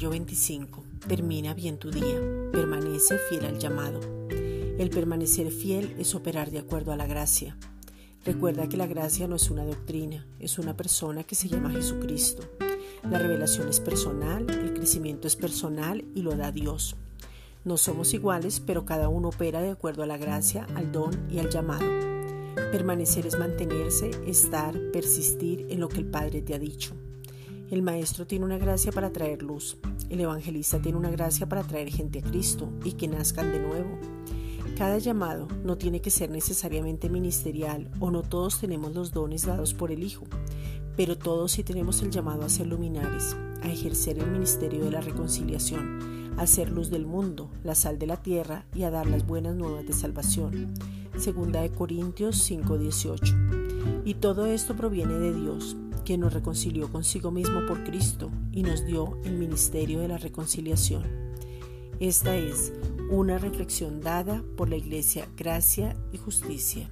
25. Termina bien tu día. Permanece fiel al llamado. El permanecer fiel es operar de acuerdo a la gracia. Recuerda que la gracia no es una doctrina, es una persona que se llama Jesucristo. La revelación es personal, el crecimiento es personal y lo da Dios. No somos iguales, pero cada uno opera de acuerdo a la gracia, al don y al llamado. Permanecer es mantenerse, estar, persistir en lo que el Padre te ha dicho. El Maestro tiene una gracia para traer luz. El Evangelista tiene una gracia para traer gente a Cristo y que nazcan de nuevo. Cada llamado no tiene que ser necesariamente ministerial o no todos tenemos los dones dados por el Hijo, pero todos sí tenemos el llamado a ser luminares, a ejercer el ministerio de la reconciliación, a ser luz del mundo, la sal de la tierra y a dar las buenas nuevas de salvación. Segunda de Corintios 5:18. Y todo esto proviene de Dios, quien nos reconcilió consigo mismo por Cristo y nos dio el ministerio de la reconciliación. Esta es una reflexión dada por la Iglesia Gracia y Justicia.